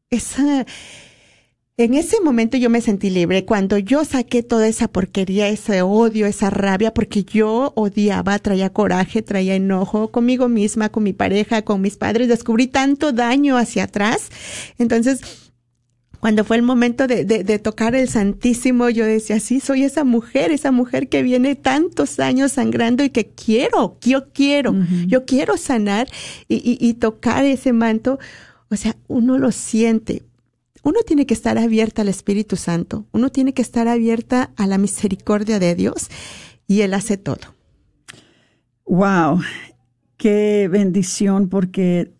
esa, en ese momento yo me sentí libre. Cuando yo saqué toda esa porquería, ese odio, esa rabia, porque yo odiaba, traía coraje, traía enojo conmigo misma, con mi pareja, con mis padres, descubrí tanto daño hacia atrás. Entonces, cuando fue el momento de, de, de, tocar el Santísimo, yo decía, sí, soy esa mujer, esa mujer que viene tantos años sangrando y que quiero, yo quiero, uh -huh. yo quiero sanar y, y, y, tocar ese manto. O sea, uno lo siente. Uno tiene que estar abierta al Espíritu Santo, uno tiene que estar abierta a la misericordia de Dios y Él hace todo. Wow, qué bendición porque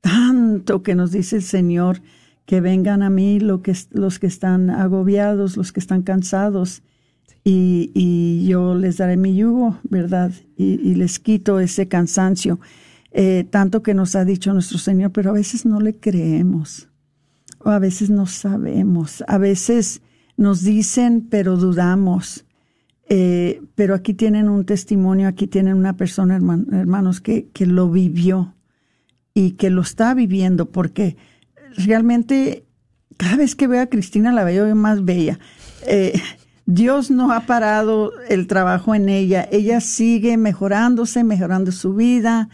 tanto que nos dice el Señor que vengan a mí lo que, los que están agobiados, los que están cansados, y, yo les daré mi yugo, ¿verdad? Y, les quito ese cansancio, eh, tanto que nos ha dicho nuestro Señor, pero a veces no le creemos, a veces no sabemos, a veces nos dicen, pero dudamos. Eh, pero aquí tienen un testimonio, aquí tienen una persona, hermanos, que, que lo vivió y que lo está viviendo, porque realmente cada vez que veo a Cristina la veo más bella. Eh, Dios no ha parado el trabajo en ella. Ella sigue mejorándose, mejorando su vida.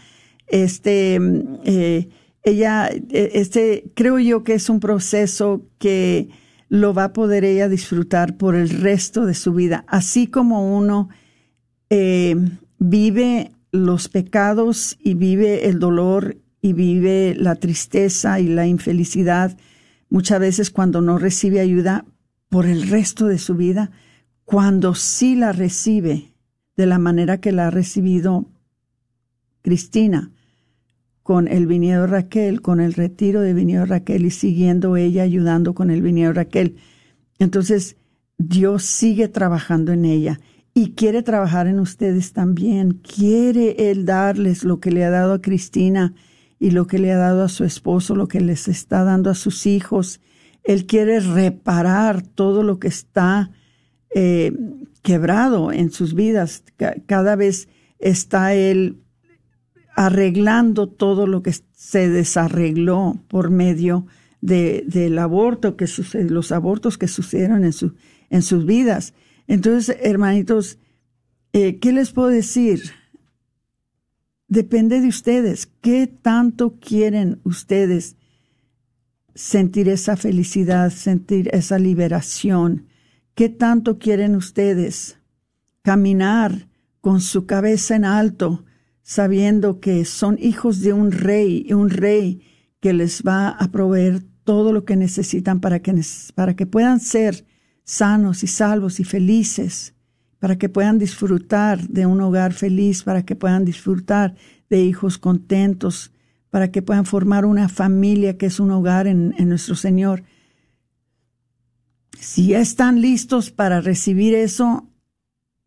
Este, eh, ella, e, este, creo yo que es un proceso que lo va a poder ella disfrutar por el resto de su vida. Así como uno eh, vive los pecados y vive el dolor y vive la tristeza y la infelicidad, muchas veces cuando no recibe ayuda por el resto de su vida, cuando sí la recibe de la manera que la ha recibido Cristina, con el viñedo Raquel, con el retiro de viñedo Raquel y siguiendo ella ayudando con el viñedo Raquel. Entonces, Dios sigue trabajando en ella y quiere trabajar en ustedes también. Quiere Él darles lo que le ha dado a Cristina y lo que le ha dado a su esposo, lo que les está dando a sus hijos. Él quiere reparar todo lo que está eh, quebrado en sus vidas. Cada vez está Él arreglando todo lo que se desarregló por medio de, del aborto que los abortos que sucedieron en, su, en sus vidas. Entonces, hermanitos, eh, ¿qué les puedo decir? Depende de ustedes. ¿Qué tanto quieren ustedes sentir esa felicidad, sentir esa liberación? ¿Qué tanto quieren ustedes caminar con su cabeza en alto, sabiendo que son hijos de un rey, y un rey que les va a proveer todo lo que necesitan para que, para que puedan ser sanos y salvos y felices? para que puedan disfrutar de un hogar feliz, para que puedan disfrutar de hijos contentos, para que puedan formar una familia que es un hogar en, nuestro Señor. Si ya están listos para recibir eso,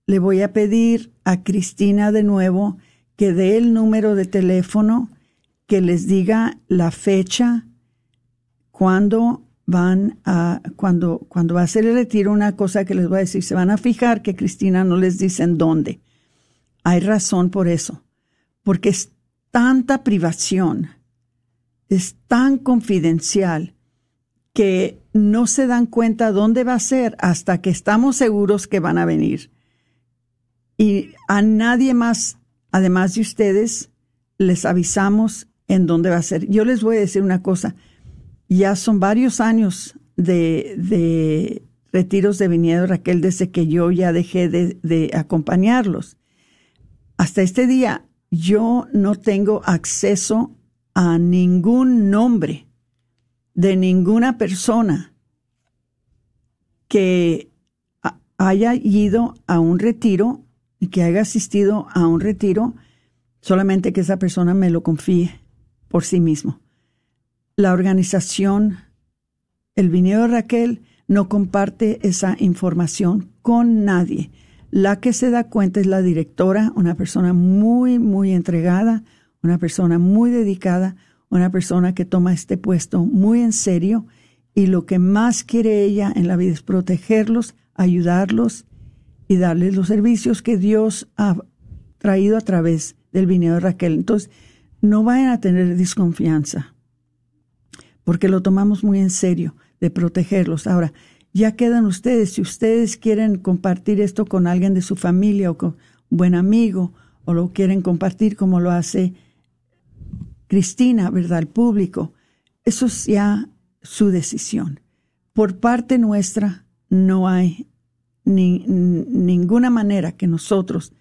le voy a pedir a Cristina de nuevo que dé el número de teléfono, que les diga la fecha, cuando van a, cuando, cuando va a hacer el retiro, una cosa que les voy a decir, se van a fijar que Cristina no les dice en dónde. Hay razón por eso, porque es tanta privación, es tan confidencial que no se dan cuenta dónde va a ser hasta que estamos seguros que van a venir. Y a nadie más, además de ustedes, les avisamos en dónde va a ser. Yo les voy a decir una cosa, ya son varios años de, retiros de viñedo, Raquel, desde que yo ya dejé de, acompañarlos. Hasta este día yo no tengo acceso a ningún nombre de ninguna persona que haya ido a un retiro y que haya asistido a un retiro, solamente que esa persona me lo confíe por sí mismo la organización El Vineo Raquel no comparte esa información con nadie. La que se da cuenta es la directora, una persona muy, muy entregada, una persona muy dedicada, una persona que toma este puesto muy en serio y lo que más quiere ella en la vida es protegerlos, ayudarlos y darles los servicios que Dios ha traído a través del Vineo Raquel. Entonces, no vayan a tener desconfianza porque lo tomamos muy en serio de protegerlos. Ahora, ya quedan ustedes, si ustedes quieren compartir esto con alguien de su familia o con un buen amigo, o lo quieren compartir como lo hace Cristina, ¿verdad? El público, eso es ya su decisión. Por parte nuestra no hay ni, ninguna manera que nosotros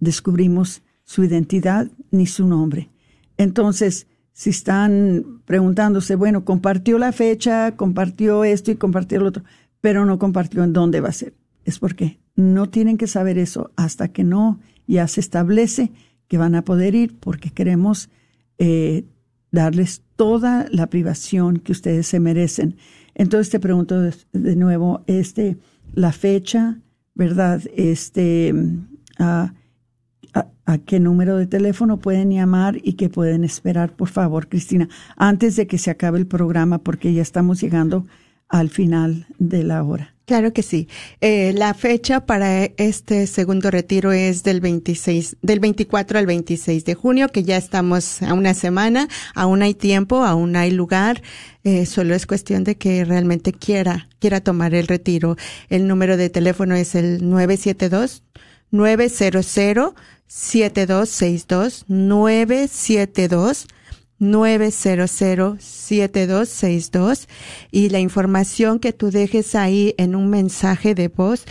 descubrimos su identidad ni su nombre. Entonces, si están preguntándose, bueno, compartió la fecha, compartió esto y compartió lo otro, pero no compartió en dónde va a ser. Es porque no tienen que saber eso hasta que no ya se establece que van a poder ir porque queremos eh, darles toda la privación que ustedes se merecen. Entonces te pregunto de, nuevo, este, la fecha, ¿verdad? Este, a, a, qué número de teléfono pueden llamar y qué pueden esperar, por favor, Cristina, antes de que se acabe el programa, porque ya estamos llegando al final de la hora. Claro que sí. Eh, la fecha para este segundo retiro es del 26, del 24 al 26 de junio, que ya estamos a una semana, aún hay tiempo, aún hay lugar. Eh, solo es cuestión de que realmente quiera, quiera tomar el retiro. El número de teléfono es el 972 900 7262 972 900-7262 y la información que tú dejes ahí en un mensaje de voz,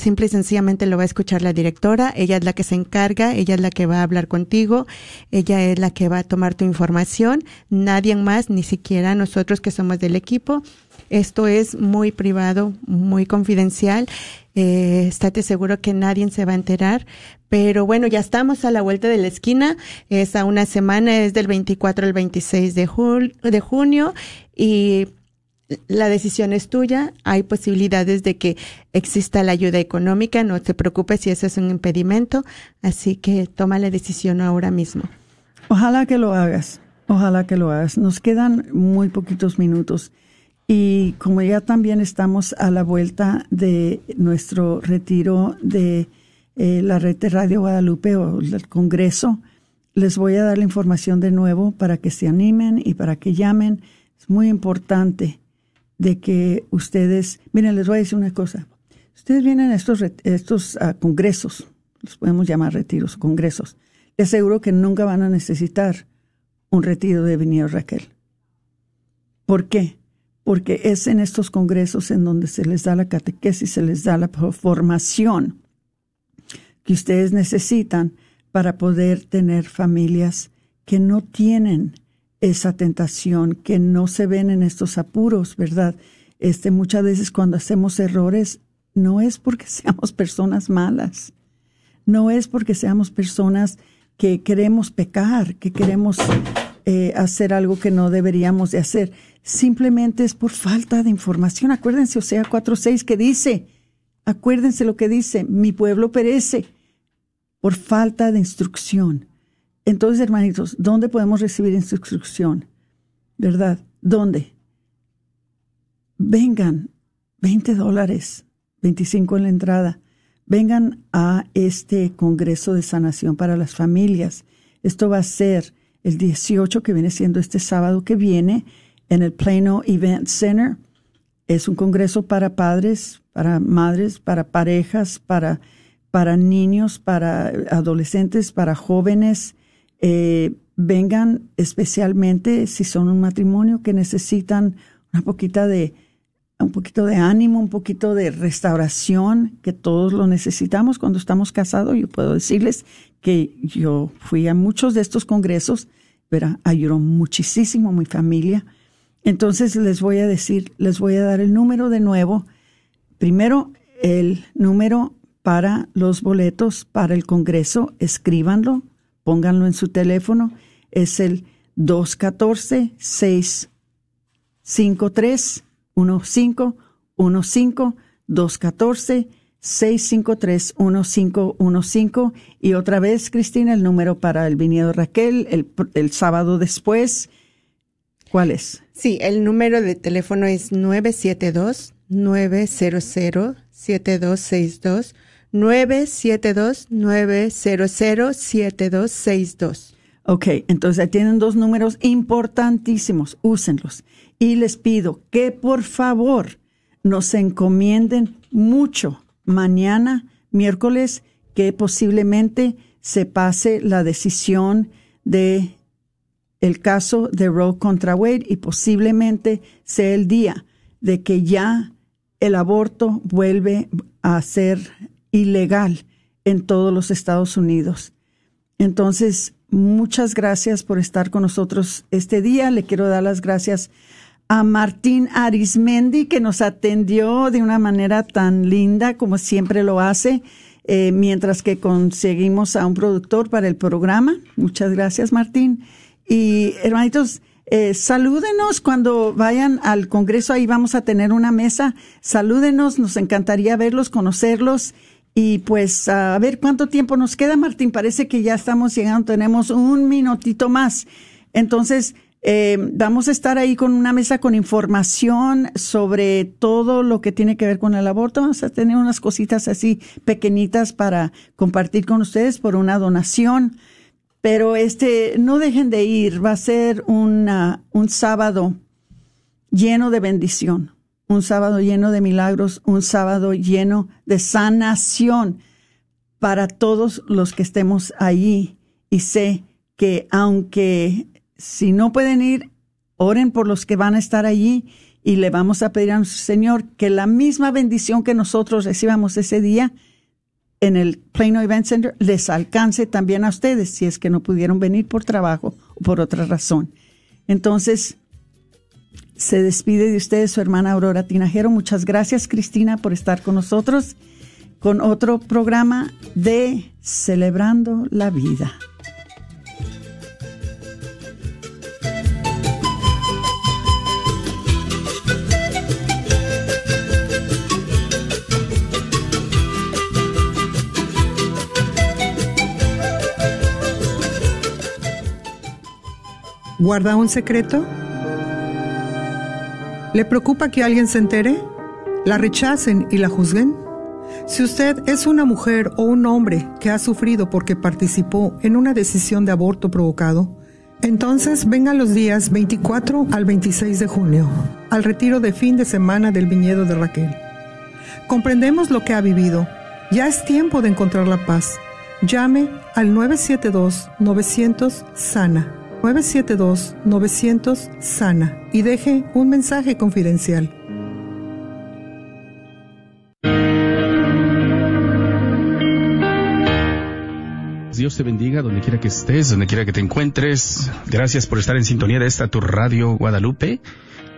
simple y sencillamente lo va a escuchar la directora, ella es la que se encarga, ella es la que va a hablar contigo, ella es la que va a tomar tu información, nadie más, ni siquiera nosotros que somos del equipo. Esto es muy privado, muy confidencial. Eh, estate seguro que nadie se va a enterar, pero bueno, ya estamos a la vuelta de la esquina. Es a una semana, es del 24 al 26 de, de junio y la decisión es tuya. Hay posibilidades de que exista la ayuda económica. No te preocupes si eso es un impedimento. Así que toma la decisión ahora mismo. Ojalá que lo hagas. Ojalá que lo hagas. Nos quedan muy poquitos minutos. Y como ya también estamos a la vuelta de nuestro retiro de eh, la red de Radio Guadalupe o el Congreso, les voy a dar la información de nuevo para que se animen y para que llamen. Es muy importante de que ustedes, miren, les voy a decir una cosa. Ustedes vienen a estos, estos congresos, los podemos llamar retiros, congresos. Les aseguro que nunca van a necesitar un retiro de Vinilo Raquel. ¿Por qué? Porque es en estos congresos en donde se les da la catequesis, se les da la formación que ustedes necesitan para poder tener familias que no tienen esa tentación, que no se ven en estos apuros, ¿verdad? Este, muchas veces cuando hacemos errores, no es porque *laughs* seamos personas malas, no es porque seamos personas que queremos pecar, que queremos eh, hacer algo que no deberíamos de hacer. Simplemente es por falta de información. Acuérdense, o sea, 4.6 que dice, Acuérdense lo que dice, mi pueblo perece por falta de instrucción. Entonces, hermanitos, ¿dónde podemos recibir instrucción? ¿Verdad? ¿Dónde? Vengan, 20 dólares, 25 en la entrada. Vengan a este Congreso de Sanación para las Familias. Esto va a ser el 18, que viene siendo este sábado que viene, en el Plano Event Center. Es un congreso para padres, para madres, para parejas, para, para niños, para adolescentes, para jóvenes. Eh, vengan especialmente si son un matrimonio que necesitan una poquita de un poquito de ánimo, un poquito de restauración, que todos lo necesitamos cuando estamos casados. Yo puedo decirles que yo fui a muchos de estos congresos, pero ayudó muchísimo mi familia entonces les voy a decir, les voy a dar el número de nuevo. Primero, el número para los boletos para el Congreso, escríbanlo, pónganlo en su teléfono, es el 214-653-1515, 214-653-1515. Y otra vez, Cristina, el número para el viñedo Raquel, el, el sábado después, ¿cuál es? Sí, el número de teléfono es 972-900-7262, 972-900-7262. Ok, entonces tienen dos números importantísimos, úsenlos. Y les pido que por favor nos encomienden mucho mañana, miércoles, que posiblemente se pase la decisión de el caso de Roe contra Wade y posiblemente sea el día de que ya el aborto vuelve a ser ilegal en todos los Estados Unidos. Entonces, muchas gracias por estar con nosotros este día. Le quiero dar las gracias a Martín Arismendi, que nos atendió de una manera tan linda como siempre lo hace, eh, mientras que conseguimos a un productor para el programa. Muchas gracias, Martín. Y hermanitos, eh, salúdenos cuando vayan al Congreso, ahí vamos a tener una mesa. Salúdenos, nos encantaría verlos, conocerlos. Y pues a ver cuánto tiempo nos queda, Martín. Parece que ya estamos llegando, tenemos un minutito más. Entonces, eh, vamos a estar ahí con una mesa con información sobre todo lo que tiene que ver con el aborto. Vamos a tener unas cositas así pequeñitas para compartir con ustedes por una donación. Pero este, no dejen de ir. Va a ser un sábado lleno de bendición. Un sábado lleno de milagros. Un sábado lleno de sanación para todos los que estemos allí. Y sé que aunque si no pueden ir, oren por los que van a estar allí y le vamos a pedir a nuestro Señor que la misma bendición que nosotros recibamos ese día en el Plano Event Center les alcance también a ustedes si es que no pudieron venir por trabajo o por otra razón. Entonces, se despide de ustedes su hermana Aurora Tinajero. Muchas gracias, Cristina, por estar con nosotros con otro programa de Celebrando la Vida. ¿Guarda un secreto? ¿Le preocupa que alguien se entere? ¿La rechacen y la juzguen? Si usted es una mujer o un hombre que ha sufrido porque participó en una decisión de aborto provocado, entonces venga los días 24 al 26 de junio, al retiro de fin de semana del viñedo de Raquel. Comprendemos lo que ha vivido. Ya es tiempo de encontrar la paz. Llame al 972-900-SANA 972-900 Sana y deje un mensaje confidencial. Dios te bendiga donde quiera que estés, donde quiera que te encuentres. Gracias por estar en sintonía de esta tu radio Guadalupe,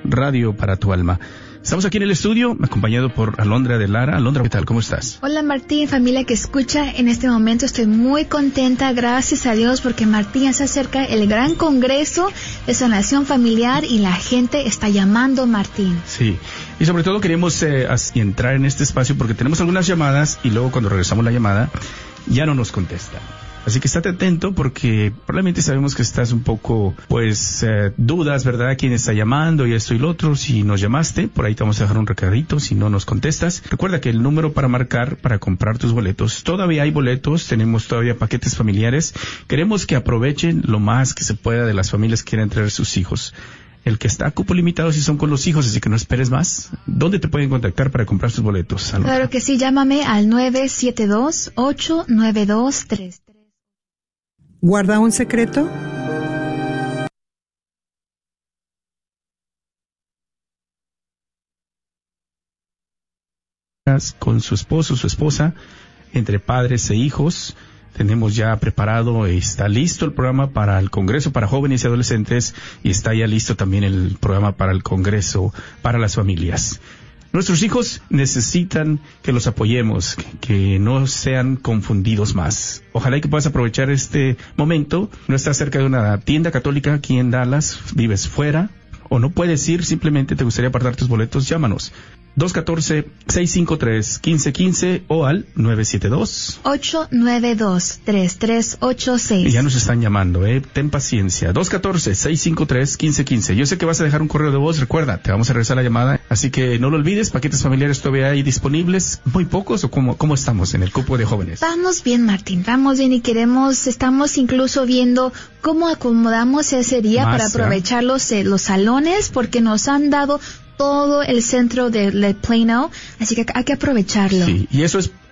radio para tu alma. Estamos aquí en el estudio, acompañado por Alondra de Lara. Alondra, ¿qué tal? ¿Cómo estás? Hola Martín, familia que escucha. En este momento estoy muy contenta, gracias a Dios, porque Martín se acerca el gran congreso de sanación familiar y la gente está llamando Martín. Sí, y sobre todo queremos eh, entrar en este espacio porque tenemos algunas llamadas y luego cuando regresamos la llamada ya no nos contestan. Así que estate atento porque probablemente sabemos que estás un poco, pues, eh, dudas, ¿verdad? ¿Quién está llamando y esto y lo otro? Si nos llamaste, por ahí te vamos a dejar un recadito si no nos contestas. Recuerda que el número para marcar, para comprar tus boletos, todavía hay boletos, tenemos todavía paquetes familiares. Queremos que aprovechen lo más que se pueda de las familias que quieren traer sus hijos el que está a cupo limitado si son con los hijos, así que no esperes más. ¿Dónde te pueden contactar para comprar tus boletos? Claro que sí, llámame al 972-892-33. ¿Guarda un secreto? Con su esposo, su esposa, entre padres e hijos. Tenemos ya preparado, está listo el programa para el Congreso para jóvenes y adolescentes y está ya listo también el programa para el Congreso para las familias. Nuestros hijos necesitan que los apoyemos, que no sean confundidos más. Ojalá que puedas aprovechar este momento. No estás cerca de una tienda católica aquí en Dallas, vives fuera o no puedes ir, simplemente te gustaría apartar tus boletos, llámanos. 214-653-1515 o al 972-892-3386. Y ya nos están llamando, ¿eh? Ten paciencia. 214-653-1515. Yo sé que vas a dejar un correo de voz, recuerda, te vamos a regresar la llamada. Así que no lo olvides, paquetes familiares todavía hay disponibles, muy pocos, o cómo, cómo estamos en el cupo de jóvenes. Vamos bien, Martín, vamos bien y queremos, estamos incluso viendo cómo acomodamos ese día para aprovechar los, eh, los salones, porque nos han dado todo el centro de, Plano, así que hay que aprovecharlo.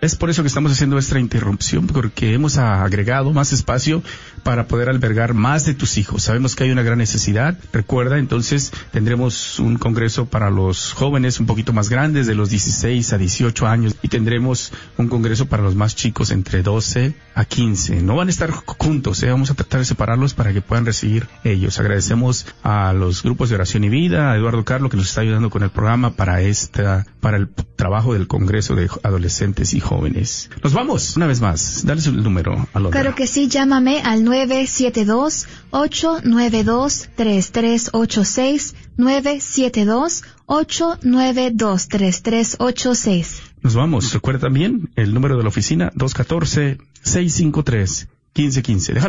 Es por eso que estamos haciendo esta interrupción, porque hemos agregado más espacio para poder albergar más de tus hijos. Sabemos que hay una gran necesidad. Recuerda, entonces tendremos un congreso para los jóvenes un poquito más grandes, de los 16 a 18 años, y tendremos un congreso para los más chicos entre 12 a 15. No van a estar juntos, ¿eh? vamos a tratar de separarlos para que puedan recibir ellos. Agradecemos a los grupos de oración y vida, a Eduardo Carlos que nos está ayudando con el programa para esta, para el trabajo del congreso de adolescentes y jóvenes. Nos vamos una vez más. Dale el número a los. Claro que sí, llámame al 972-892-3386. 972-892-3386. Nos vamos. Recuerda también el número de la oficina 214-653-1515. Déjalo